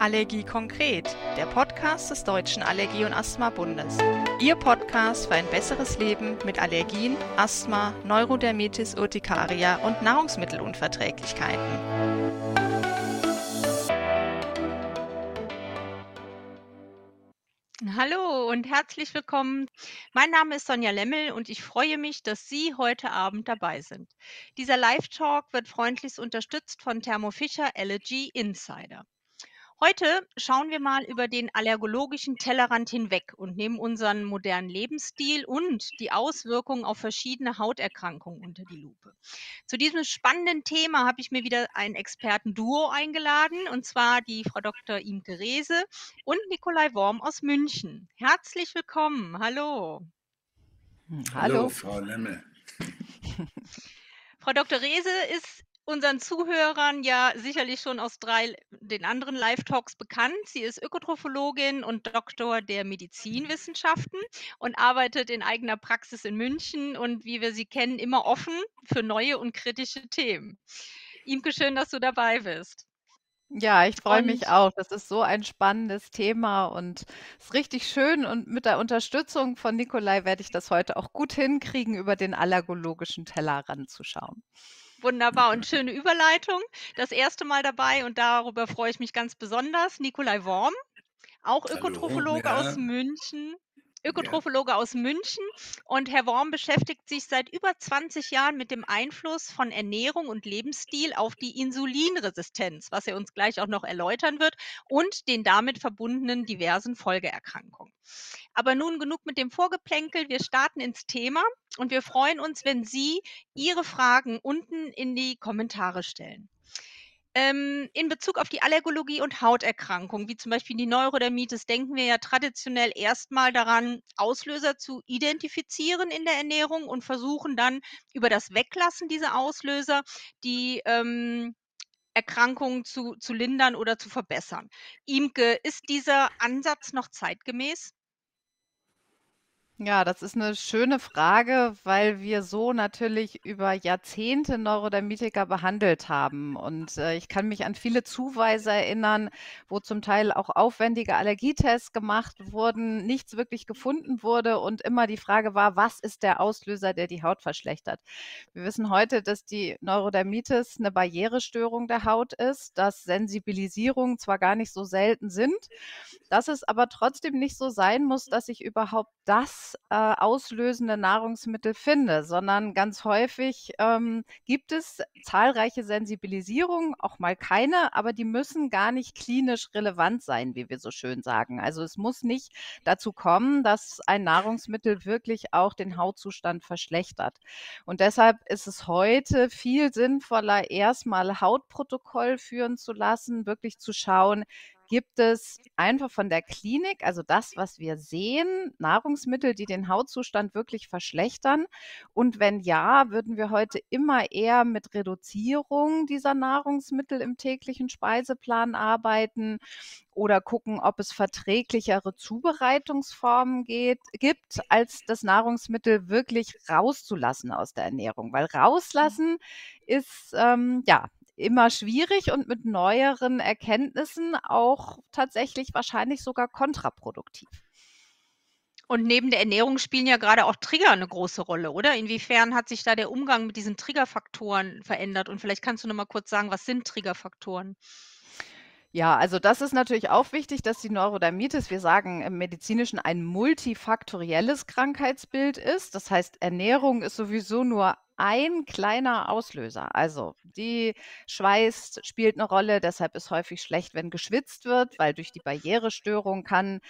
Allergie konkret, der Podcast des Deutschen Allergie- und Asthma-Bundes. Ihr Podcast für ein besseres Leben mit Allergien, Asthma, Neurodermitis Urtikaria und Nahrungsmittelunverträglichkeiten. Hallo und herzlich willkommen. Mein Name ist Sonja Lemmel und ich freue mich, dass Sie heute Abend dabei sind. Dieser Live-Talk wird freundlichst unterstützt von Thermo Fisher Allergy Insider. Heute schauen wir mal über den allergologischen Tellerrand hinweg und nehmen unseren modernen Lebensstil und die Auswirkungen auf verschiedene Hauterkrankungen unter die Lupe. Zu diesem spannenden Thema habe ich mir wieder ein Expertenduo eingeladen, und zwar die Frau Dr. Imke Rehse und Nikolai Worm aus München. Herzlich willkommen. Hallo. Hm, hallo, Hallo Frau Lemme. Frau Dr. Rehse ist unseren Zuhörern ja sicherlich schon aus drei den anderen Live-Talks bekannt. Sie ist Ökotrophologin und Doktor der Medizinwissenschaften und arbeitet in eigener Praxis in München und wie wir sie kennen, immer offen für neue und kritische Themen. Imke, schön, dass du dabei bist. Ja, ich freue mich auch. Das ist so ein spannendes Thema und es ist richtig schön. Und mit der Unterstützung von Nikolai werde ich das heute auch gut hinkriegen, über den allergologischen Teller ranzuschauen. Wunderbar und schöne Überleitung. Das erste Mal dabei und darüber freue ich mich ganz besonders. Nikolai Worm, auch Ökotrophologe ja. aus München. Ökotrophologe ja. aus München. Und Herr Worm beschäftigt sich seit über 20 Jahren mit dem Einfluss von Ernährung und Lebensstil auf die Insulinresistenz, was er uns gleich auch noch erläutern wird, und den damit verbundenen diversen Folgeerkrankungen. Aber nun genug mit dem Vorgeplänkel. Wir starten ins Thema und wir freuen uns, wenn Sie Ihre Fragen unten in die Kommentare stellen. Ähm, in Bezug auf die Allergologie und Hauterkrankungen, wie zum Beispiel die Neurodermitis, denken wir ja traditionell erstmal daran, Auslöser zu identifizieren in der Ernährung und versuchen dann über das Weglassen dieser Auslöser die ähm, Erkrankungen zu, zu lindern oder zu verbessern. Imke, ist dieser Ansatz noch zeitgemäß? Ja, das ist eine schöne Frage, weil wir so natürlich über Jahrzehnte Neurodermitiker behandelt haben. Und, äh, ich kann mich an viele Zuweise erinnern, wo zum Teil auch aufwendige Allergietests gemacht wurden, nichts wirklich gefunden wurde und immer die Frage war: „Was ist der Auslöser, der die Haut verschlechtert?“ Wir wissen heute, dass die Neurodermitis eine Barrierestörung der Haut ist, dass Sensibilisierungen zwar gar nicht so selten sind, dass es aber trotzdem nicht so sein muss, dass ich überhaupt das äh, auslösende Nahrungsmittel finde, sondern ganz häufig ähm, gibt es zahlreiche Sensibilisierungen, auch mal keine, aber die müssen gar nicht klinisch relevant sein, wie wir so schön sagen. Also es muss nicht dazu kommen, dass ein Nahrungsmittel wirklich auch den Hautzustand verschlechtert. Und deshalb ist es heute viel sinnvoller, erstmal Hautprotokoll führen zu lassen, wirklich zu schauen, gibt es einfach von der Klinik, also das, was wir sehen, Nahrungsmittel, die den Hautzustand wirklich verschlechtern? Und wenn ja, würden wir heute immer eher mit Reduzierung dieser Nahrungsmittel im täglichen Speiseplan arbeiten oder gucken, ob es verträglichere Zubereitungsformen geht, gibt, als das Nahrungsmittel wirklich rauszulassen aus der Ernährung. Weil mhm. rauslassen ist ähm, ja immer schwierig und mit neueren Erkenntnissen auch tatsächlich wahrscheinlich sogar kontraproduktiv. Und neben der Ernährung spielen ja gerade auch Trigger eine große Rolle, oder? Inwiefern hat sich da der Umgang mit diesen Triggerfaktoren verändert? Und vielleicht kannst du noch mal kurz sagen, was sind Triggerfaktoren? Ja, also das ist natürlich auch wichtig, dass die Neurodermitis, wir sagen im Medizinischen, ein multifaktorielles Krankheitsbild ist. Das heißt, Ernährung ist sowieso nur ein kleiner Auslöser. Also die schweißt, spielt eine Rolle, deshalb ist häufig schlecht, wenn geschwitzt wird, weil durch die Barrierestörung kann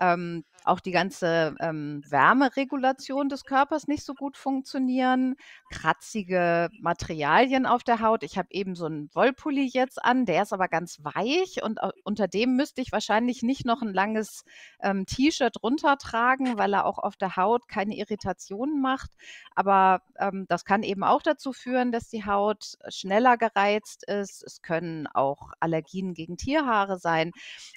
ähm, auch die ganze ähm, Wärmeregulation des Körpers nicht so gut funktionieren, kratzige Materialien auf der Haut. Ich habe eben so einen Wollpulli jetzt an, der ist aber ganz weich und äh, unter dem müsste ich wahrscheinlich nicht noch ein langes ähm, T-Shirt runtertragen, weil er auch auf der Haut keine Irritationen macht. Aber ähm, das kann eben auch dazu führen, dass die Haut schneller gereizt ist. Es können auch Allergien gegen Tierhaare sein.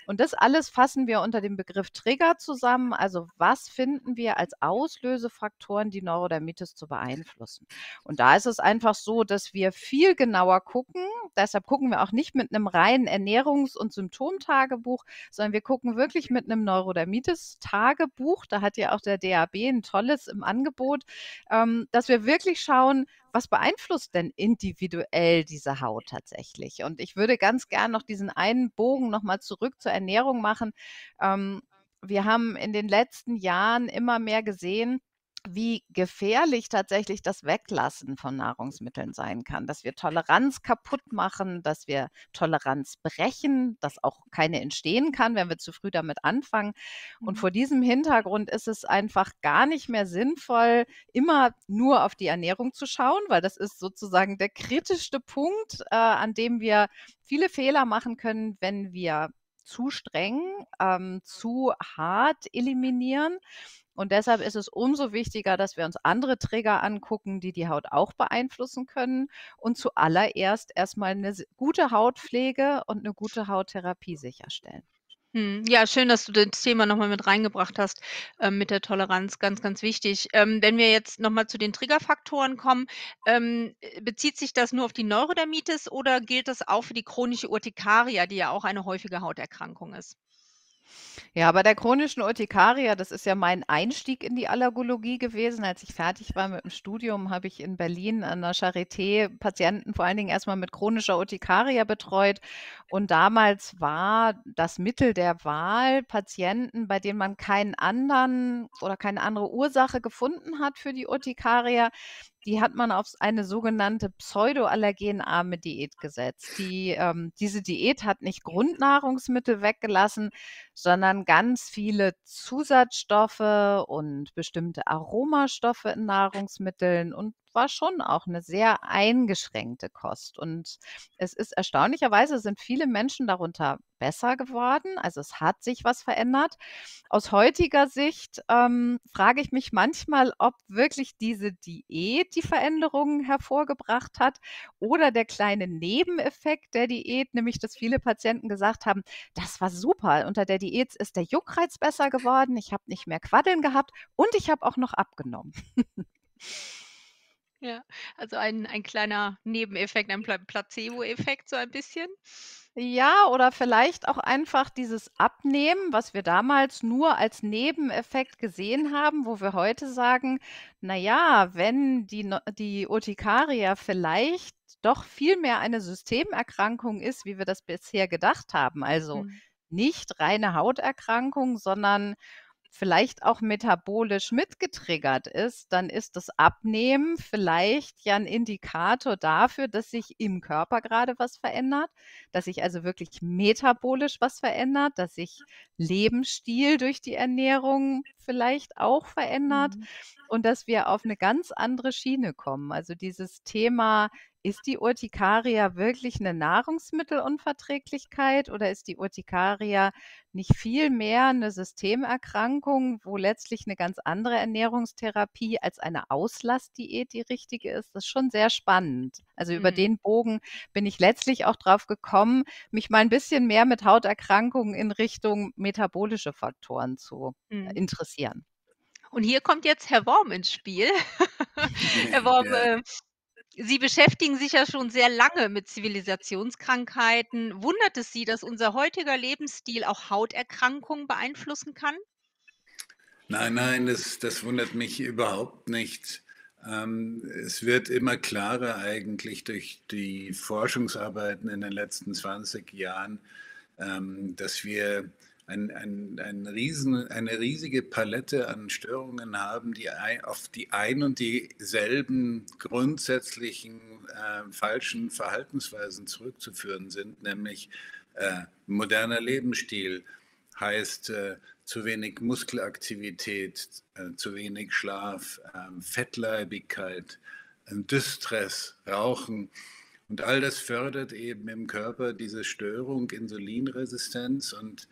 Und das alles fassen wir unter dem Begriff Trigger zusammen. Also was finden wir als Auslösefaktoren, die Neurodermitis zu beeinflussen? Und da ist es einfach so, dass wir viel genauer gucken. Deshalb gucken wir auch nicht mit einem reinen Ernährungs- und Symptomtagebuch, sondern wir gucken wirklich mit einem Neurodermitis-Tagebuch. Da hat ja auch der DAB ein tolles im Angebot, ähm, dass wir wirklich schauen, was beeinflusst denn individuell diese Haut tatsächlich? Und ich würde ganz gern noch diesen einen Bogen nochmal zurück zur Ernährung machen. Ähm, wir haben in den letzten Jahren immer mehr gesehen, wie gefährlich tatsächlich das Weglassen von Nahrungsmitteln sein kann, dass wir Toleranz kaputt machen, dass wir Toleranz brechen, dass auch keine entstehen kann, wenn wir zu früh damit anfangen. Und mhm. vor diesem Hintergrund ist es einfach gar nicht mehr sinnvoll, immer nur auf die Ernährung zu schauen, weil das ist sozusagen der kritischste Punkt, äh, an dem wir viele Fehler machen können, wenn wir zu streng, ähm, zu hart eliminieren. Und deshalb ist es umso wichtiger, dass wir uns andere Trigger angucken, die die Haut auch beeinflussen können und zuallererst erstmal eine gute Hautpflege und eine gute Hauttherapie sicherstellen. Hm, ja, schön, dass du das Thema nochmal mit reingebracht hast, ähm, mit der Toleranz, ganz, ganz wichtig. Ähm, wenn wir jetzt nochmal zu den Triggerfaktoren kommen, ähm, äh, bezieht sich das nur auf die Neurodermitis oder gilt das auch für die chronische Urtikaria, die ja auch eine häufige Hauterkrankung ist? Ja, bei der chronischen Urtikaria, das ist ja mein Einstieg in die Allergologie gewesen. Als ich fertig war mit dem Studium, habe ich in Berlin an der Charité Patienten vor allen Dingen erstmal mit chronischer Urtikaria betreut. Und damals war das Mittel der Wahl Patienten, bei denen man keinen anderen oder keine andere Ursache gefunden hat für die Urtikaria, die hat man auf eine sogenannte pseudoallergenarme Diät gesetzt. Die, ähm, diese Diät hat nicht Grundnahrungsmittel weggelassen, sondern ganz viele Zusatzstoffe und bestimmte Aromastoffe in Nahrungsmitteln und war schon auch eine sehr eingeschränkte Kost. Und es ist erstaunlicherweise sind viele Menschen darunter besser geworden. Also es hat sich was verändert. Aus heutiger Sicht ähm, frage ich mich manchmal, ob wirklich diese Diät die Veränderungen hervorgebracht hat oder der kleine Nebeneffekt der Diät, nämlich dass viele Patienten gesagt haben, das war super. Unter der Diät ist der Juckreiz besser geworden, ich habe nicht mehr Quaddeln gehabt und ich habe auch noch abgenommen. Ja, also ein ein kleiner Nebeneffekt, ein Pla Placebo-Effekt so ein bisschen? Ja, oder vielleicht auch einfach dieses Abnehmen, was wir damals nur als Nebeneffekt gesehen haben, wo wir heute sagen: „Na ja, wenn die die Urtikaria vielleicht doch viel mehr eine Systemerkrankung ist, wie wir das bisher gedacht haben, also Mhm. nicht reine Hauterkrankung, sondern vielleicht auch metabolisch mitgetriggert ist, dann ist das Abnehmen vielleicht ja ein Indikator dafür, dass sich im Körper gerade was verändert, dass sich also wirklich metabolisch was verändert, dass sich Lebensstil durch die Ernährung vielleicht auch verändert Mhm. und dass wir auf eine ganz andere Schiene kommen. Also, dieses Thema ist die Urtikaria wirklich eine Nahrungsmittelunverträglichkeit oder ist die Urtikaria nicht viel mehr eine Systemerkrankung, wo letztlich eine ganz andere Ernährungstherapie als eine Auslassdiät die richtige ist? Das ist schon sehr spannend. Also, über Mhm. den Bogen bin ich letztlich auch drauf gekommen, mich mal ein bisschen mehr mit Hauterkrankungen in Richtung metabolische Faktoren zu Mhm. interessieren. Und hier kommt jetzt Herr Worm ins Spiel. Herr Worm, Ja. äh Sie beschäftigen sich ja schon sehr lange mit Zivilisationskrankheiten. Wundert es Sie, dass unser heutiger Lebensstil auch Hauterkrankungen beeinflussen kann? Nein, nein, das, das wundert mich überhaupt nicht. Ähm, es wird immer klarer eigentlich durch die Forschungsarbeiten in den letzten 20 Jahren, ähm, dass wir ein, ein, ein riesen, eine riesige Palette an Störungen haben, die auf die ein und dieselben grundsätzlichen äh, falschen Verhaltensweisen zurückzuführen sind, nämlich äh, moderner Lebensstil heißt äh, zu wenig Muskelaktivität, äh, zu wenig Schlaf, ähm, Fettleibigkeit, Distress, Rauchen. Und all das fördert eben im Körper diese Störung, Insulinresistenz. Und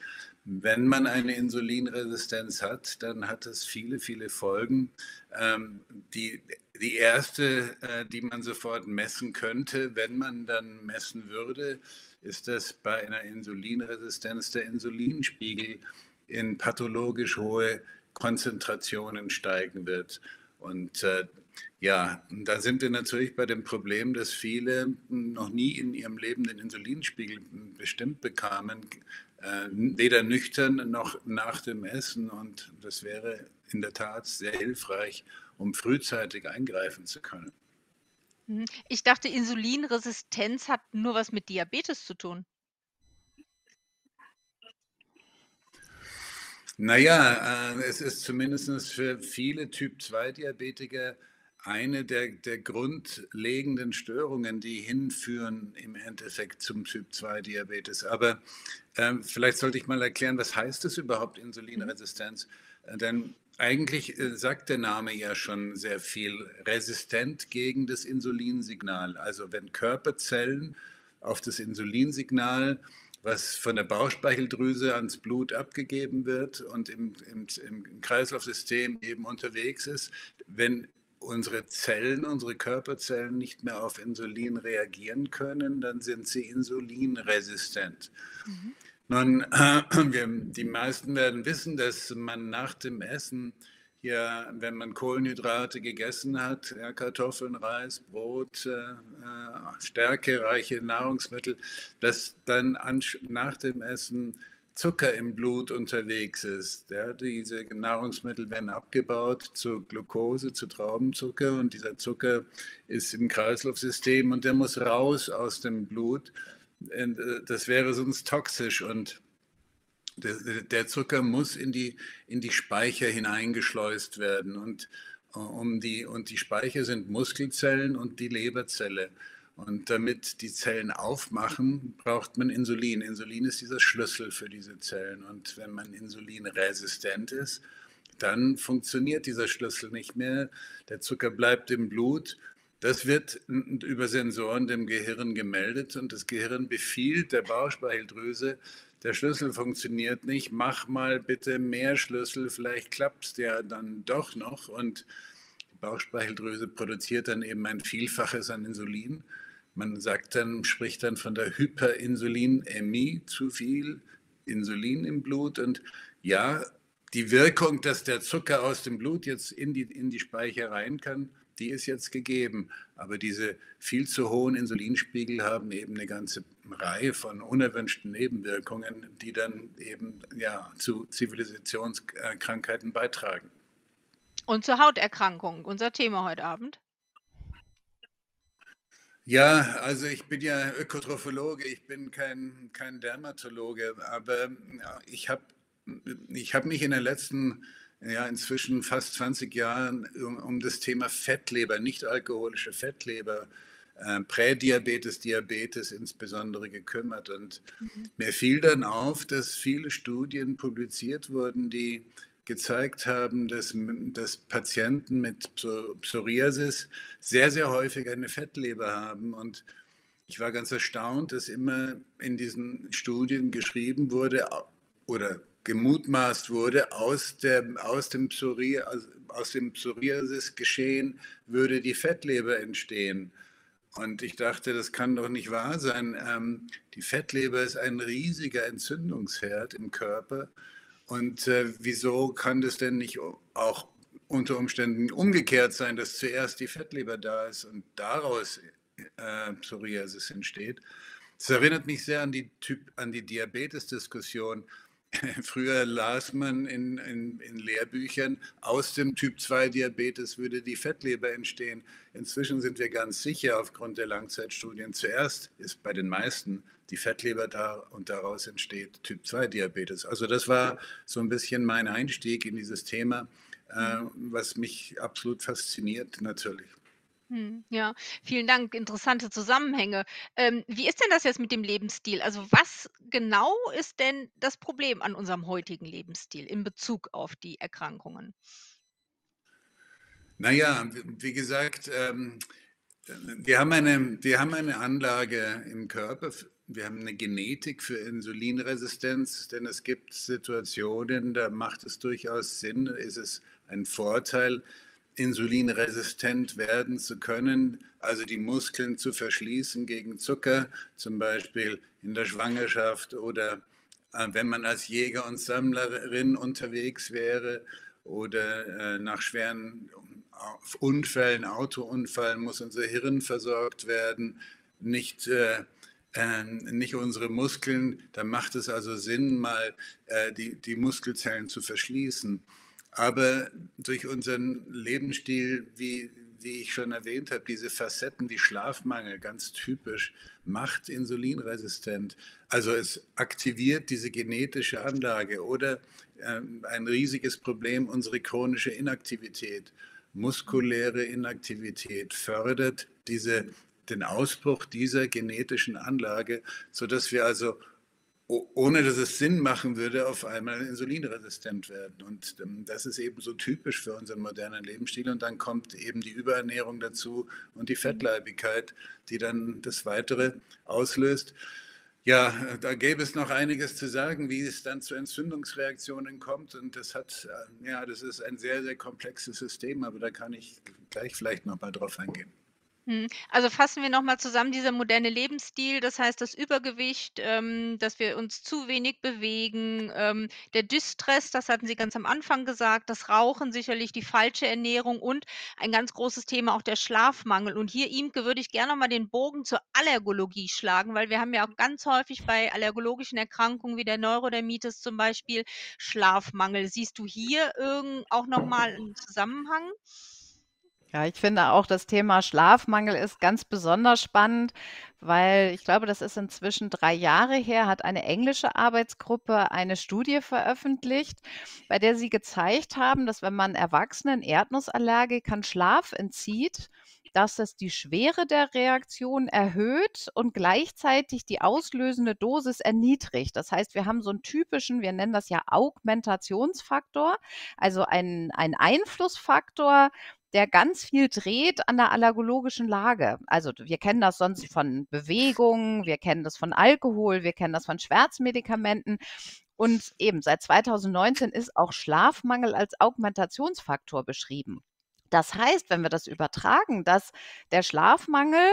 wenn man eine Insulinresistenz hat, dann hat es viele, viele Folgen. Ähm, die, die erste, äh, die man sofort messen könnte, wenn man dann messen würde, ist das bei einer Insulinresistenz der Insulinspiegel, in pathologisch hohe Konzentrationen steigen wird. Und äh, ja, da sind wir natürlich bei dem Problem, dass viele noch nie in ihrem Leben den Insulinspiegel bestimmt bekamen, äh, weder nüchtern noch nach dem Essen. Und das wäre in der Tat sehr hilfreich, um frühzeitig eingreifen zu können. Mhm. Ich dachte, Insulinresistenz hat nur was mit Diabetes zu tun. Naja, äh, es ist zumindest für viele Typ-2-Diabetiker eine der, der grundlegenden Störungen, die hinführen im Endeffekt zum Typ-2-Diabetes. Aber äh, vielleicht sollte ich mal erklären, was heißt es überhaupt Insulinresistenz? Äh, denn eigentlich äh, sagt der Name ja schon sehr viel. Resistent gegen das Insulinsignal. Also wenn Körperzellen auf das Insulinsignal was von der Bauchspeicheldrüse ans Blut abgegeben wird und im, im, im Kreislaufsystem eben unterwegs ist, wenn unsere Zellen, unsere Körperzellen nicht mehr auf Insulin reagieren können, dann sind sie insulinresistent. Mhm. Nun, äh, wir, die meisten werden wissen, dass man nach dem Essen ja, wenn man Kohlenhydrate gegessen hat, ja, Kartoffeln, Reis, Brot, äh, äh stärkereiche Nahrungsmittel, dass dann an, nach dem Essen Zucker im Blut unterwegs ist. Ja, diese Nahrungsmittel werden abgebaut zu Glucose, zu Traubenzucker und dieser Zucker ist im Kreislaufsystem und der muss raus aus dem Blut. Äh, das wäre sonst toxisch und der, Zucker muss in die, in die Speicher hineingeschleust werden. Und, äh, um die, und die Speicher sind Muskelzellen und die Leberzelle. Und damit die Zellen aufmachen, braucht man Insulin. Insulin ist dieser Schlüssel für diese Zellen. Und wenn man insulinresistent ist, dann funktioniert dieser Schlüssel nicht mehr. Der Zucker bleibt im Blut. Das wird über Sensoren dem Gehirn gemeldet und das Gehirn befiehlt der Bauchspeicheldrüse, der Schlüssel funktioniert nicht, mach mal bitte mehr Schlüssel, vielleicht klappt es ja dann doch noch. Und Bauchspeicheldrüse produziert dann eben ein Vielfaches an Insulin. Man sagt dann, spricht dann von der Hyperinsulinämie, zu viel Insulin im Blut. Und ja, die Wirkung, dass der Zucker aus dem Blut jetzt in die, in die Speicher rein kann, die ist jetzt gegeben. Aber diese viel zu hohen Insulinspiegel haben eben eine ganze Reihe von unerwünschten Nebenwirkungen, die dann eben ja, zu Zivilisationskrankheiten beitragen. Und zur Hauterkrankung, unser Thema heute Abend. Ja, also ich bin ja Ökotrophologe, ich bin kein, kein Dermatologe, aber ich habe ich hab mich in den letzten ja, inzwischen fast 20 Jahren um, um das Thema Fettleber, nicht alkoholische Fettleber, äh, Prädiabetes, Diabetes insbesondere gekümmert. Und mhm. mir fiel dann auf, dass viele Studien publiziert wurden, die gezeigt haben, dass, dass Patienten mit Psoriasis sehr, sehr häufig eine Fettleber haben. Und ich war ganz erstaunt, dass immer in diesen Studien geschrieben wurde oder gemutmaßt wurde, aus, der, aus dem, Psoriasis, aus dem Psoriasis-Geschehen würde die Fettleber entstehen. Und ich dachte, das kann doch nicht wahr sein. Ähm, die Fettleber ist ein riesiger Entzündungsherd im Körper. Und äh, wieso kann das denn nicht auch unter Umständen umgekehrt sein, dass zuerst die Fettleber da ist und daraus äh, Psoriasis entsteht? Das erinnert mich sehr an die, die Diabetes-Diskussion. Früher las man in, in, in, Lehrbüchern, aus dem Typ-2-Diabetes würde die Fettleber entstehen. Inzwischen sind wir ganz sicher aufgrund der Langzeitstudien, zuerst ist bei den meisten die Fettleber da und daraus entsteht Typ-2-Diabetes. Also das war so ein bisschen mein Einstieg in dieses Thema, äh, was mich absolut fasziniert natürlich. Hm, ja, vielen Dank. Interessante Zusammenhänge. Ähm, wie ist denn das jetzt mit dem Lebensstil? Also was genau ist denn das Problem an unserem heutigen Lebensstil in Bezug auf die Erkrankungen? Naja, wie gesagt, ähm, wir, haben eine, wir haben eine Anlage im Körper, wir haben eine Genetik für Insulinresistenz, denn es gibt Situationen, da macht es durchaus Sinn, ist es ein Vorteil, insulinresistent werden zu können, also die Muskeln zu verschließen gegen Zucker, zum Beispiel in der Schwangerschaft oder äh, wenn man als Jäger und Sammlerin unterwegs wäre oder äh, nach schweren Unfällen, Autounfällen muss unser Hirn versorgt werden, nicht, äh, äh, nicht unsere Muskeln. Dann macht es also Sinn, mal äh, die, die Muskelzellen zu verschließen. Aber durch unseren Lebensstil, wie, wie ich schon erwähnt habe, diese Facetten wie Schlafmangel, ganz typisch, macht insulinresistent. Also es aktiviert diese genetische Anlage oder äh, ein riesiges Problem, unsere chronische Inaktivität. Muskuläre Inaktivität fördert diese, den Ausbruch dieser genetischen Anlage, sodass wir also ohne dass es Sinn machen würde, auf einmal insulinresistent werden. Und ähm, das ist eben so typisch für unseren modernen Lebensstil. Und dann kommt eben die Überernährung dazu und die Fettleibigkeit, die dann das Weitere auslöst. Ja, da gäbe es noch einiges zu sagen, wie es dann zu Entzündungsreaktionen kommt. Und das hat, äh, ja, das ist ein sehr, sehr komplexes System, aber da kann ich gleich vielleicht noch mal drauf eingehen. Mhm. Also fassen wir nochmal zusammen, dieser moderne Lebensstil, das heißt das Übergewicht, ähm, dass wir uns zu wenig bewegen, ähm, der Distress, das hatten Sie ganz am Anfang gesagt, das Rauchen sicherlich, die falsche Ernährung und ein ganz großes Thema auch der Schlafmangel. Und hier, Imke, würde ich gerne mal den Bogen zur Allergologie schlagen, weil wir haben ja auch ganz häufig bei allergologischen Erkrankungen wie der Neurodermitis zum Beispiel Schlafmangel. Siehst du hier irgend auch nochmal einen Zusammenhang? Ja, ich finde auch das Thema Schlafmangel ist ganz besonders spannend, weil ich glaube, das ist inzwischen drei Jahre her, hat eine englische Arbeitsgruppe eine Studie veröffentlicht, bei der sie gezeigt haben, dass wenn man erwachsenen Erdnussallergikern Schlaf entzieht, dass es die Schwere der Reaktion erhöht und gleichzeitig die auslösende Dosis erniedrigt. Das heißt, wir haben so einen typischen, wir nennen das ja Augmentationsfaktor, also einen, einen Einflussfaktor, der ganz viel dreht an der allergologischen Lage. Also wir kennen das sonst von Bewegung, wir kennen das von Alkohol, wir kennen das von Schmerzmedikamenten. Und eben seit 2019 ist auch Schlafmangel als Augmentationsfaktor beschrieben. Das heißt, wenn wir das übertragen, dass der Schlafmangel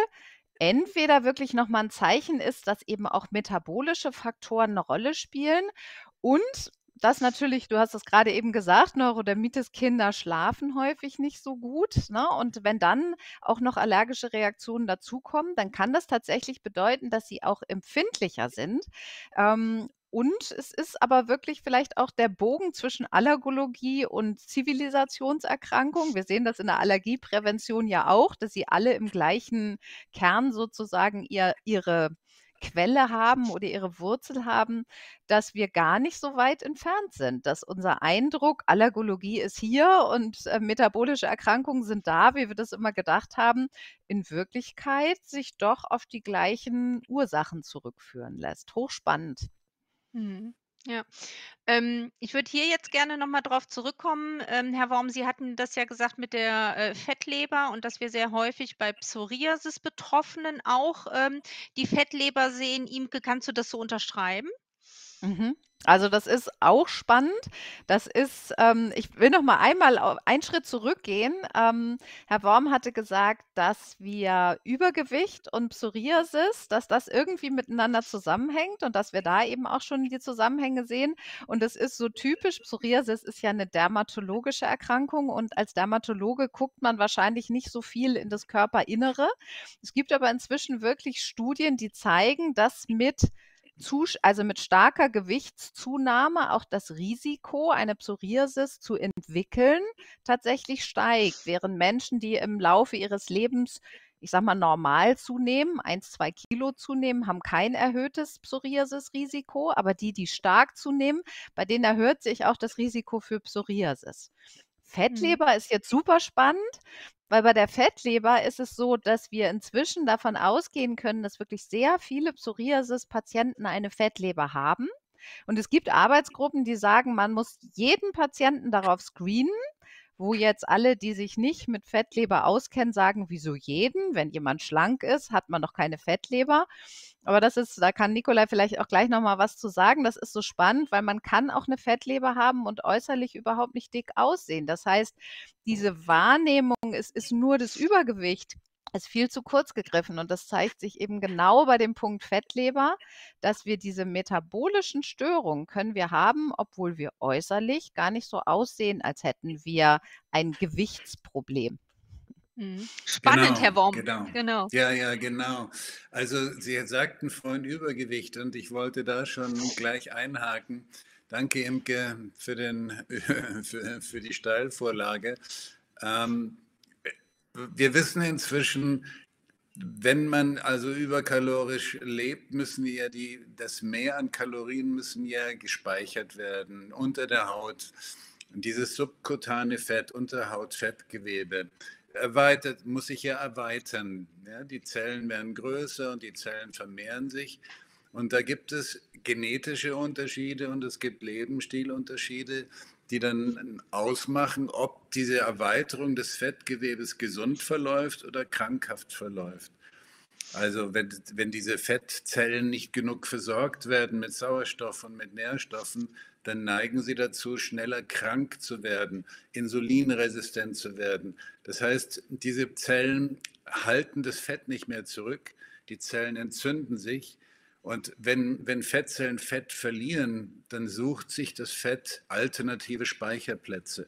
entweder wirklich nochmal ein Zeichen ist, dass eben auch metabolische Faktoren eine Rolle spielen und das natürlich, du hast es gerade eben gesagt, Neurodermitis-Kinder schlafen häufig nicht so gut. Ne? Und wenn dann auch noch allergische Reaktionen dazukommen, dann kann das tatsächlich bedeuten, dass sie auch empfindlicher sind. Ähm, und es ist aber wirklich vielleicht auch der Bogen zwischen Allergologie und Zivilisationserkrankung. Wir sehen das in der Allergieprävention ja auch, dass sie alle im gleichen Kern sozusagen ihr, ihre Quelle haben oder ihre Wurzel haben, dass wir gar nicht so weit entfernt sind, dass unser Eindruck, Allergologie ist hier und äh, metabolische Erkrankungen sind da, wie wir das immer gedacht haben, in Wirklichkeit sich doch auf die gleichen Ursachen zurückführen lässt. Hochspannend. Mhm. Ja. Ähm, ich würde hier jetzt gerne noch mal drauf zurückkommen. Ähm, Herr Worm, Sie hatten das ja gesagt mit der, äh, Fettleber und dass wir sehr häufig bei Psoriasis-Betroffenen auch, ähm, die Fettleber sehen. Imke, kannst du das so unterschreiben? Mhm. Also, das ist auch spannend. Das ist ähm, ich will noch mal einmal au einen Schritt zurückgehen. Ähm, Herr Worm hatte gesagt, dass wir Übergewicht und Psoriasis dass das irgendwie miteinander zusammenhängt und dass wir da eben auch schon die Zusammenhänge sehen. Und es ist so typisch, Psoriasis ist ja eine dermatologische Erkrankung und als Dermatologe guckt man wahrscheinlich nicht so viel in das Körperinnere. Es gibt aber inzwischen wirklich Studien, die zeigen, dass mit also mit starker Gewichtszunahme auch das Risiko, eine Psoriasis zu entwickeln, tatsächlich steigt, während Menschen, die im Laufe ihres Lebens ich sage mal, normal zunehmen, 1, 2 Kilo zunehmen, haben kein erhöhtes Psoriasis-Risiko, aber die, die stark zunehmen, bei denen erhöht sich auch das Risiko für Psoriasis. Mhm. Fettleber ist jetzt super spannend, weil bei der Fettleber ist es so, dass wir inzwischen davon ausgehen können, dass wirklich sehr viele Psoriasis-Patienten eine Fettleber haben. Und es gibt Arbeitsgruppen, die sagen, man muss jeden Patienten darauf screenen, wo jetzt alle, die sich nicht mit Fettleber auskennen, sagen, wieso jeden? Wenn jemand schlank ist, hat man doch keine Fettleber. Aber das ist, da kann Nikolai vielleicht auch gleich nochmal was zu sagen. Das ist so spannend, weil man kann auch eine Fettleber haben und äußerlich überhaupt nicht dick aussehen. Das heißt, diese Wahrnehmung ist, ist nur das Übergewicht ist viel zu kurz gegriffen. Und das zeigt sich eben genau bei dem Punkt Fettleber, dass wir diese metabolischen Störungen können wir haben, obwohl wir äußerlich gar nicht so aussehen, als hätten wir ein Gewichtsproblem. Mhm. Spannend, Genau, Herr Worm. genau. Genau. Ja, ja, genau. Also Sie sagten vorhin Übergewicht und ich wollte da schon gleich einhaken. Danke, Imke, für, den, für, für die Steilvorlage. Ähm, wir wissen inzwischen, wenn man also überkalorisch lebt, müssen ja die, das Mehr an Kalorien müssen ja gespeichert werden unter der Haut. Und dieses subkutane Fett, Unterhautfettgewebe, erweitert, muss sich ja erweitern. Ja, die Zellen werden größer und die Zellen vermehren sich. Und da gibt es genetische Unterschiede und es gibt Lebensstilunterschiede, die dann ausmachen, ob diese Erweiterung des Fettgewebes gesund verläuft oder krankhaft verläuft. Also wenn, wenn diese Fettzellen nicht genug versorgt werden mit Sauerstoff und mit Nährstoffen, dann neigen sie dazu, schneller krank zu werden, insulinresistent zu werden. Das heißt, diese Zellen halten das Fett nicht mehr zurück, die Zellen entzünden sich. Und wenn, wenn Fettzellen Fett verlieren, dann sucht sich das Fett alternative Speicherplätze.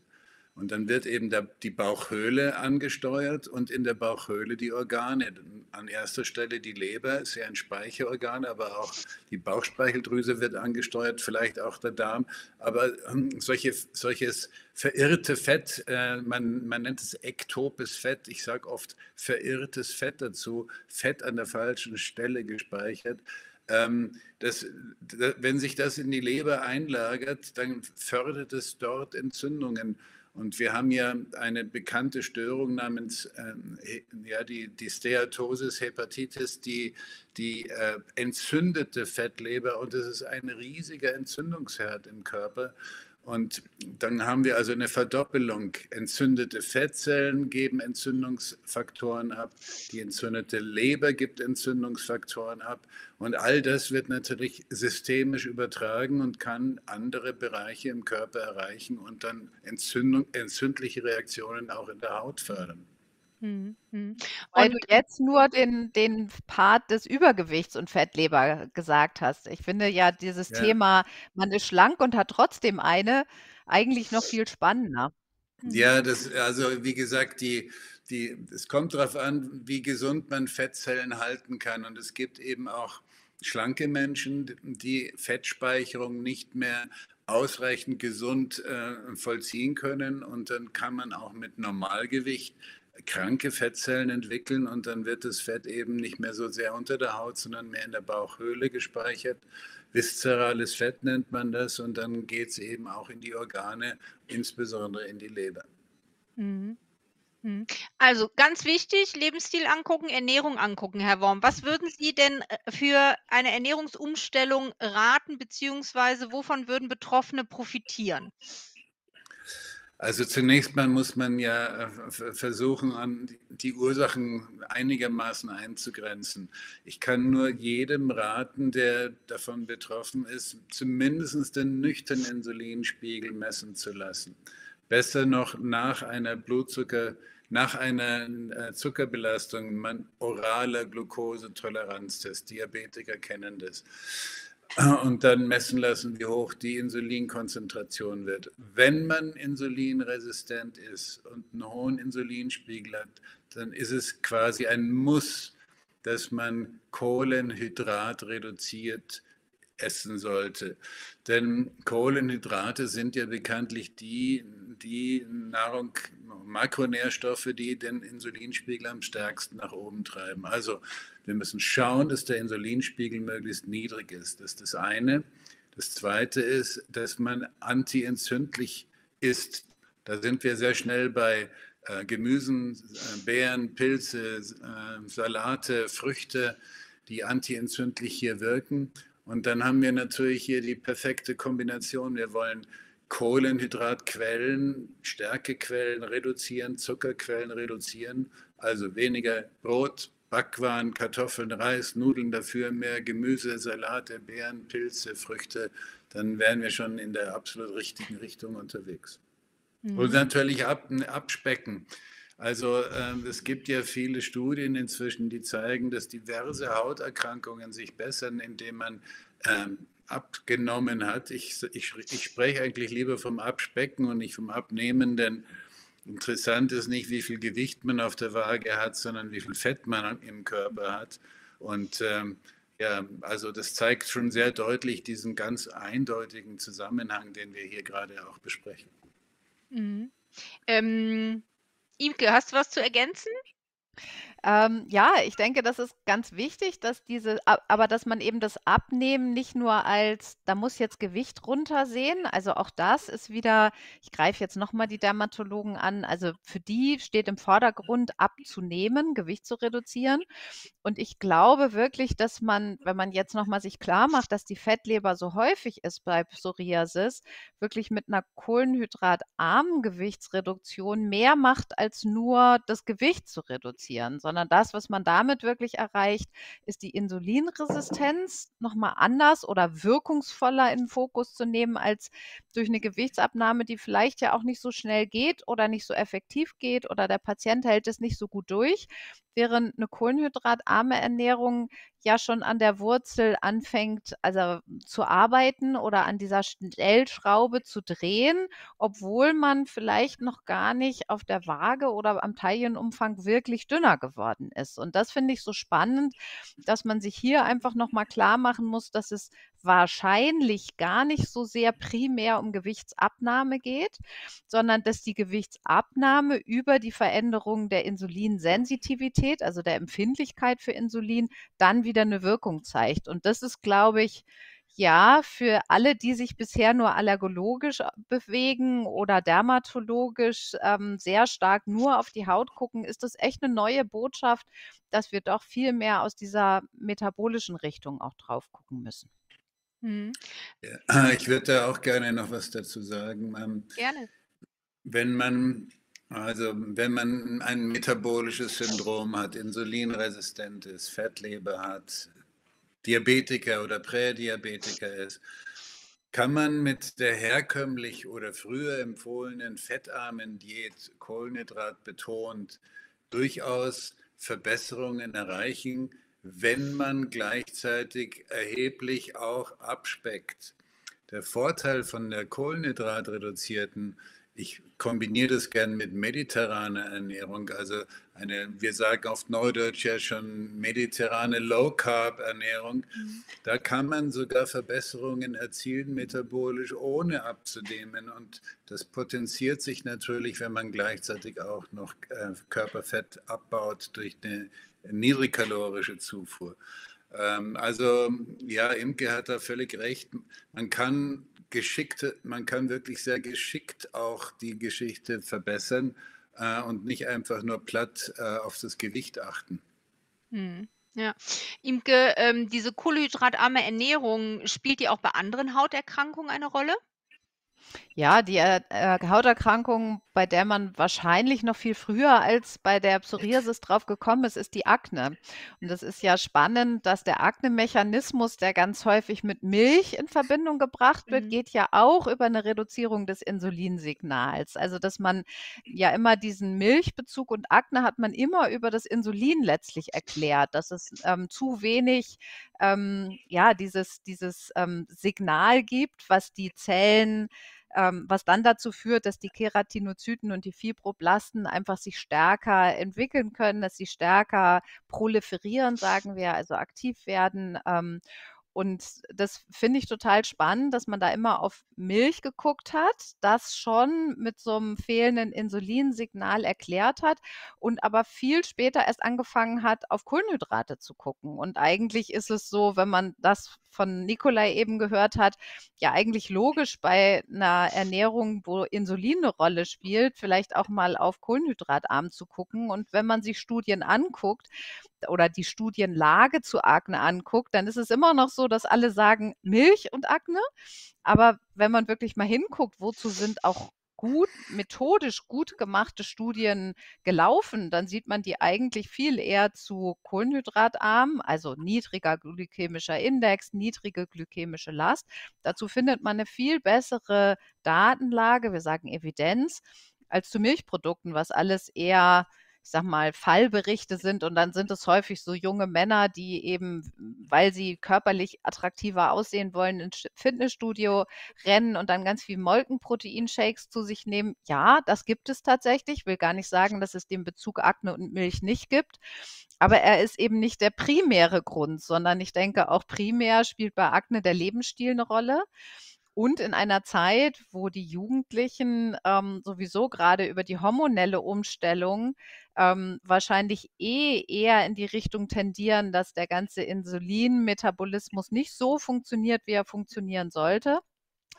Und dann wird eben der, die Bauchhöhle angesteuert und in der Bauchhöhle die Organe. An erster Stelle die Leber ist ja ein Speicherorgan, aber auch die Bauchspeicheldrüse wird angesteuert, vielleicht auch der Darm. Aber ähm, solche, solches verirrte Fett, äh, man, man nennt es ektopes Fett, ich sage oft verirrtes Fett dazu, Fett an der falschen Stelle gespeichert. Ähm, das, wenn sich das in die Leber einlagert, dann fördert es dort Entzündungen. Und wir haben ja eine bekannte Störung namens ähm, ja, die, die Steatosis Hepatitis, die, die äh, entzündete Fettleber. Und das ist ein riesiger Entzündungsherd im Körper. Und dann haben wir also eine Verdoppelung. Entzündete Fettzellen geben Entzündungsfaktoren ab, die entzündete Leber gibt Entzündungsfaktoren ab. Und all das wird natürlich systemisch übertragen und kann andere Bereiche im Körper erreichen und dann Entzündung, entzündliche Reaktionen auch in der Haut fördern. Mhm, mhm. Weil Und du jetzt nur den, den Part des Übergewichts und Fettleber gesagt hast. Ich finde ja dieses Ja. Thema, man ist schlank und hat trotzdem eine, eigentlich noch viel spannender. Mhm. Ja, das, also wie gesagt, die, die, es kommt darauf an, wie gesund man Fettzellen halten kann. Und es gibt eben auch schlanke Menschen, die Fettspeicherung nicht mehr ausreichend gesund äh, vollziehen können. Und dann kann man auch mit Normalgewicht kranke Fettzellen entwickeln und dann wird das Fett eben nicht mehr so sehr unter der Haut, sondern mehr in der Bauchhöhle gespeichert. Viszerales Fett nennt man das und dann geht es eben auch in die Organe, insbesondere in die Leber. Mhm. Mhm. Also ganz wichtig, Lebensstil angucken, Ernährung angucken, Herr Worm. Was würden Sie denn äh, für eine Ernährungsumstellung raten, beziehungsweise wovon würden Betroffene profitieren? Also zunächst mal muss man ja äh, versuchen, die Ursachen einigermaßen einzugrenzen. Ich kann nur jedem raten, der davon betroffen ist, zumindest den nüchternen Insulinspiegel messen zu lassen. Besser noch nach einer Blutzucker, nach einer äh, Zuckerbelastung, man oraler Glukosetoleranztest, Diabetiker kennen das und dann messen lassen, wie hoch die Insulinkonzentration wird. Wenn man insulinresistent ist und einen hohen Insulinspiegel hat, dann ist es quasi ein Muss, dass man Kohlenhydrat reduziert essen sollte. Denn Kohlenhydrate sind ja bekanntlich die, die Nahrung, Makronährstoffe, die den Insulinspiegel am stärksten nach oben treiben. Also wir müssen schauen, dass der Insulinspiegel möglichst niedrig ist. Das ist das eine. Das zweite ist, dass man antientzündlich ist. Da sind wir sehr schnell bei äh, Gemüsen, äh, Beeren, Pilze, äh, Salate, Früchte, die antientzündlich hier wirken. Und dann haben wir natürlich hier die perfekte Kombination. Wir wollen Kohlenhydratquellen, Stärkequellen reduzieren, Zuckerquellen reduzieren, also weniger Brot, Backwaren, Kartoffeln, Reis, Nudeln, dafür mehr Gemüse, Salate, Beeren, Pilze, Früchte, dann wären wir schon in der absolut richtigen Richtung unterwegs. Mhm. Und natürlich ab, abspecken. Also ähm, es gibt ja viele Studien inzwischen, die zeigen, dass diverse Hauterkrankungen sich bessern, indem man ähm, abgenommen hat. Ich, ich, ich spreche eigentlich lieber vom Abspecken und nicht vom Abnehmen, denn interessant ist nicht, wie viel Gewicht man auf der Waage hat, sondern wie viel Fett man im Körper hat. Und ähm, ja, also das zeigt schon sehr deutlich diesen ganz eindeutigen Zusammenhang, den wir hier gerade auch besprechen. Mhm. Ähm, Imke, hast du was zu ergänzen? Ähm, ja, ich denke, das ist ganz wichtig, dass diese, aber dass man eben das Abnehmen nicht nur als, da muss jetzt Gewicht runter sehen. Also auch das ist wieder, ich greife jetzt nochmal die Dermatologen an. Also für die steht im Vordergrund abzunehmen, Gewicht zu reduzieren. Und ich glaube wirklich, dass man, wenn man jetzt nochmal sich klar macht, dass die Fettleber so häufig ist bei Psoriasis, wirklich mit einer kohlenhydratarmen Gewichtsreduktion mehr macht, als nur das Gewicht zu reduzieren, sondern sondern das, was man damit wirklich erreicht, ist die Insulinresistenz nochmal anders oder wirkungsvoller in den Fokus zu nehmen als durch eine Gewichtsabnahme, die vielleicht ja auch nicht so schnell geht oder nicht so effektiv geht oder der Patient hält es nicht so gut durch, während eine kohlenhydratarme Ernährung ja schon an der Wurzel anfängt, also zu arbeiten oder an dieser Stellschraube zu drehen, obwohl man vielleicht noch gar nicht auf der Waage oder am Taillenumfang wirklich dünner geworden ist. Und das finde ich so spannend, dass man sich hier einfach nochmal klar machen muss, dass es wahrscheinlich gar nicht so sehr primär um Gewichtsabnahme geht, sondern dass die Gewichtsabnahme über die Veränderung der Insulinsensitivität, also der Empfindlichkeit für Insulin, dann wieder eine Wirkung zeigt. Und das ist, glaube ich, ja, für alle, die sich bisher nur allergologisch äh, bewegen oder dermatologisch ähm, sehr stark nur auf die Haut gucken, ist das echt eine neue Botschaft, dass wir doch viel mehr aus dieser metabolischen Richtung auch drauf gucken müssen. Mhm. Ich würde da auch gerne noch was dazu sagen. Ähm, gerne. Wenn man, also wenn man ein metabolisches Syndrom hat, insulinresistent ist, Fettleber hat, Diabetiker oder Prädiabetiker ist, kann man mit der herkömmlich oder früher empfohlenen fettarmen Diät, Kohlenhydrat betont, durchaus Verbesserungen erreichen, wenn man gleichzeitig erheblich auch abspeckt. Der Vorteil von der kohlenhydratreduzierten, ich kombiniere das gern mit mediterraner Ernährung, also eine, wir sagen auf Neudeutsch ja schon mediterrane Low-Carb-Ernährung. Da kann man sogar Verbesserungen erzielen metabolisch, ohne abzunehmen. Und das potenziert sich natürlich, wenn man gleichzeitig auch noch äh, Körperfett abbaut durch eine niedrigkalorische Zufuhr. Ähm, also ja, Imke hat da völlig recht. Man kann geschickt, man kann wirklich sehr geschickt auch die Geschichte verbessern äh, und nicht einfach nur platt äh, auf das Gewicht achten. Hm. Ja. Imke, ähm, diese kohlenhydratarme Ernährung, spielt die auch bei anderen Hauterkrankungen eine Rolle? Ja, die äh, äh, Hauterkrankung, bei der man wahrscheinlich noch viel früher als bei der Psoriasis drauf gekommen ist, ist die Akne. Und das ist ja spannend, dass der Akne-Mechanismus, der ganz häufig mit Milch in Verbindung gebracht wird, Mhm. geht ja auch über eine Reduzierung des Insulinsignals. Also, dass man ja immer diesen Milchbezug und Akne hat man immer über das Insulin letztlich erklärt, dass es ähm, zu wenig ähm, ja, dieses, dieses ähm, Signal gibt, was die Zellen ähm, was dann dazu führt, dass die Keratinozyten und die Fibroblasten einfach sich stärker entwickeln können, dass sie stärker proliferieren, sagen wir, also aktiv werden. Ähm, und das finde ich total spannend, dass man da immer auf Milch geguckt hat, das schon mit so einem fehlenden Insulinsignal erklärt hat und aber viel später erst angefangen hat, auf Kohlenhydrate zu gucken. Und eigentlich ist es so, wenn man das von Nikolai eben gehört hat, ja eigentlich logisch bei einer Ernährung, wo Insulin eine Rolle spielt, vielleicht auch mal auf kohlenhydratarm zu gucken. Und wenn man sich Studien anguckt, oder die Studienlage zu Akne anguckt, dann ist es immer noch so, dass alle sagen Milch und Akne. Aber wenn man wirklich mal hinguckt, wozu sind auch gut, methodisch gut gemachte Studien gelaufen, dann sieht man die eigentlich viel eher zu kohlenhydratarm, also niedriger glykämischer Index, niedrige glykämische Last. Dazu findet man eine viel bessere Datenlage, wir sagen Evidenz, als zu Milchprodukten, was alles eher ich sag mal, Fallberichte sind und dann sind es häufig so junge Männer, die eben, weil sie körperlich attraktiver aussehen wollen, ins Fitnessstudio rennen und dann ganz viel Molkenproteinshakes zu sich nehmen. Ja, das gibt es tatsächlich. Ich will gar nicht sagen, dass es den Bezug Akne und Milch nicht gibt. Aber er ist eben nicht der primäre Grund, sondern ich denke, auch primär spielt bei Akne der Lebensstil eine Rolle. Und in einer Zeit, wo die Jugendlichen ähm, sowieso gerade über die hormonelle Umstellung ähm, wahrscheinlich eh eher in die Richtung tendieren, dass der ganze Insulinmetabolismus nicht so funktioniert, wie er funktionieren sollte.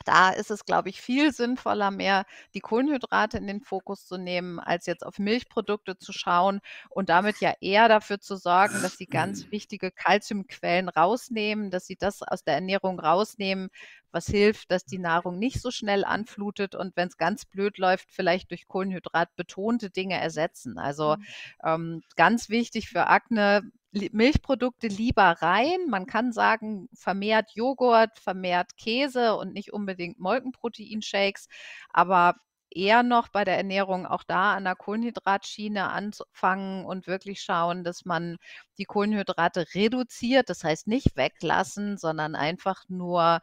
Da ist es, glaube ich, viel sinnvoller, mehr die Kohlenhydrate in den Fokus zu nehmen, als jetzt auf Milchprodukte zu schauen und damit ja eher dafür zu sorgen, dass sie ganz wichtige Kalziumquellen rausnehmen, dass sie das aus der Ernährung rausnehmen, was hilft, dass die Nahrung nicht so schnell anflutet und wenn es ganz blöd läuft, vielleicht durch Kohlenhydrat betonte Dinge ersetzen. Also mhm. ähm, ganz wichtig für Akne, Milchprodukte lieber rein. Man kann sagen, vermehrt Joghurt, vermehrt Käse und nicht unbedingt Molkenproteinshakes, aber eher noch bei der Ernährung auch da an der Kohlenhydratschiene anfangen und wirklich schauen, dass man die Kohlenhydrate reduziert. Das heißt nicht weglassen, sondern einfach nur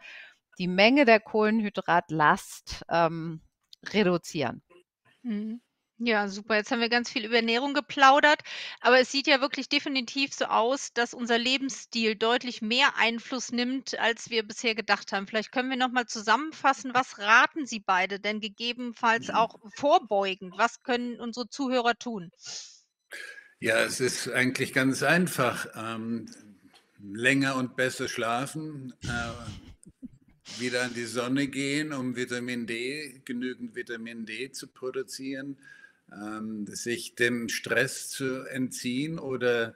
die Menge der Kohlenhydratlast ähm, reduzieren. Mhm. Ja, super. Jetzt haben wir ganz viel über Ernährung geplaudert, aber es sieht ja wirklich definitiv so aus, dass unser Lebensstil deutlich mehr Einfluss nimmt, als wir bisher gedacht haben. Vielleicht können wir noch mal zusammenfassen, was raten Sie beide denn gegebenenfalls mhm. auch vorbeugend? Was können unsere Zuhörer tun? Ja, es ist eigentlich ganz einfach. Ähm, länger und besser schlafen, äh, wieder an die Sonne gehen, um Vitamin D, genügend Vitamin D zu produzieren ähm, sich dem Stress zu entziehen oder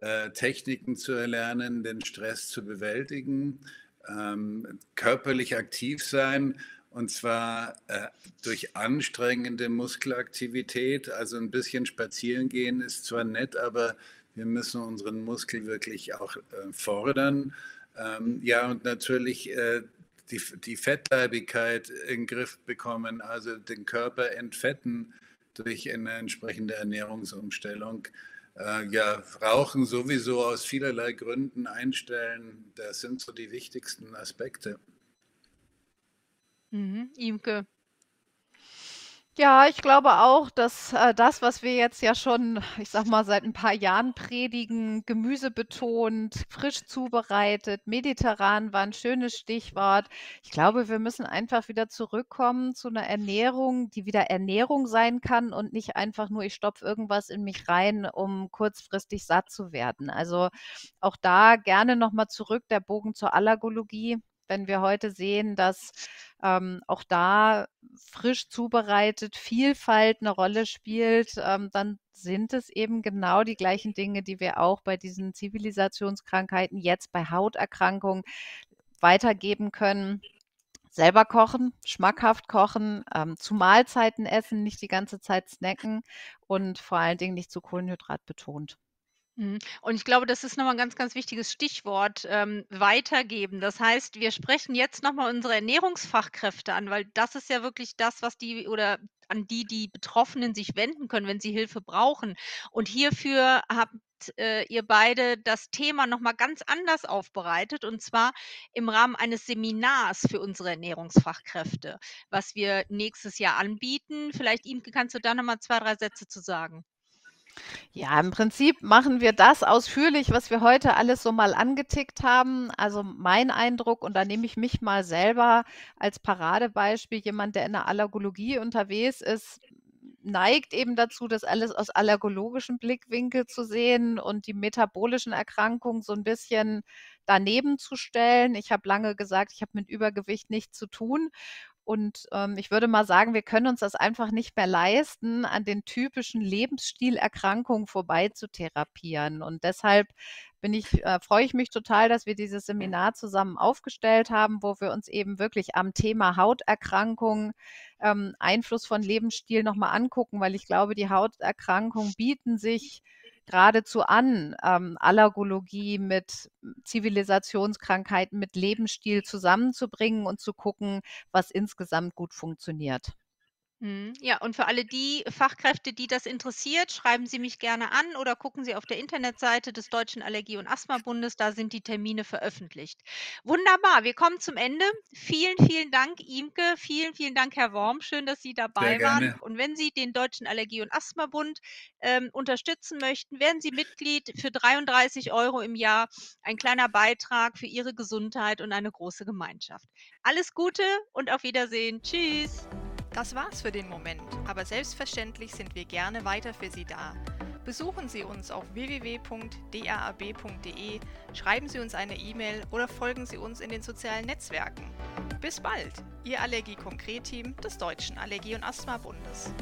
äh, Techniken zu erlernen, den Stress zu bewältigen, ähm, körperlich aktiv sein und zwar äh, durch anstrengende Muskelaktivität. Also ein bisschen spazieren gehen ist zwar nett, aber wir müssen unseren Muskel wirklich auch äh, fordern. Ähm, ja, und natürlich äh, die, die Fettleibigkeit in den Griff bekommen, also den Körper entfetten durch eine entsprechende Ernährungsumstellung. Äh, ja, Rauchen sowieso aus vielerlei Gründen einstellen, das sind so die wichtigsten Aspekte. Mhm. Imke, ja, ich glaube auch, dass, äh, das, was wir jetzt ja schon, ich sage mal, seit ein paar Jahren predigen, Gemüse betont, frisch zubereitet, mediterran war ein schönes Stichwort. Ich glaube, wir müssen einfach wieder zurückkommen zu einer Ernährung, die wieder Ernährung sein kann und nicht einfach nur, ich stopfe irgendwas in mich rein, um kurzfristig satt zu werden. Also auch da gerne nochmal zurück, der Bogen zur Allergologie wenn wir heute sehen, dass ähm, auch da frisch zubereitet Vielfalt eine Rolle spielt, ähm, dann sind es eben genau die gleichen Dinge, die wir auch bei diesen Zivilisationskrankheiten jetzt bei Hauterkrankungen weitergeben können selber kochen, schmackhaft kochen, ähm, zu Mahlzeiten essen, nicht die ganze Zeit snacken und vor allen Dingen nicht zu Kohlenhydrat betont. Mhm. Und ich glaube, das ist nochmal ein ganz, ganz wichtiges Stichwort, ähm, weitergeben. Das heißt, wir sprechen jetzt nochmal unsere Ernährungsfachkräfte an, weil das ist ja wirklich das, was die oder an die die Betroffenen sich wenden können, wenn sie Hilfe brauchen. Und hierfür habt äh, ihr beide das Thema nochmal ganz anders aufbereitet und zwar im Rahmen eines Seminars für unsere Ernährungsfachkräfte, was wir nächstes Jahr anbieten. Vielleicht, Imke, kannst du da nochmal zwei, drei Sätze zu sagen? Ja, im Prinzip machen wir das ausführlich, was wir heute alles so mal angetickt haben. Also mein Eindruck, und da nehme ich mich mal selber als Paradebeispiel, jemand, der in der Allergologie unterwegs ist, neigt eben dazu, das alles aus allergologischem Blickwinkel zu sehen und die metabolischen Erkrankungen so ein bisschen daneben zu stellen. Ich habe lange gesagt, ich habe mit Übergewicht nichts zu tun. Und ähm, ich würde mal sagen, wir können uns das einfach nicht mehr leisten, an den typischen Lebensstilerkrankungen vorbei zu therapieren. Und deshalb bin ich, äh, freue ich mich total, dass wir dieses Seminar zusammen aufgestellt haben, wo wir uns eben wirklich am Thema Hauterkrankungen, ähm, Einfluss von Lebensstil nochmal angucken, weil ich glaube, die Hauterkrankungen bieten sich geradezu an, ähm, Allergologie mit Zivilisationskrankheiten, mit Lebensstil zusammenzubringen und zu gucken, was insgesamt gut funktioniert. Mhm. Ja, und für alle die Fachkräfte, die das interessiert, schreiben Sie mich gerne an oder gucken Sie auf der Internetseite des Deutschen Allergie und Asthma-Bundes, da sind die Termine veröffentlicht. Wunderbar, wir kommen zum Ende. Vielen, vielen Dank, Imke. Vielen, vielen Dank, Herr Worm. Schön, dass Sie Sehr dabei waren. gerne. Und wenn Sie den Deutschen Allergie und Asthma-Bund ähm, unterstützen möchten, werden Sie Mitglied für 33 Euro im Jahr. Ein kleiner Beitrag für Ihre Gesundheit und eine große Gemeinschaft. Alles Gute und auf Wiedersehen. Tschüss. Das war's für den Moment, aber selbstverständlich sind wir gerne weiter für Sie da. Besuchen Sie uns auf www.daab.de, schreiben Sie uns eine E-Mail oder folgen Sie uns in den sozialen Netzwerken. Bis bald, Ihr Allergie-Konkret-Team des Deutschen Allergie- und Asthma-Bundes.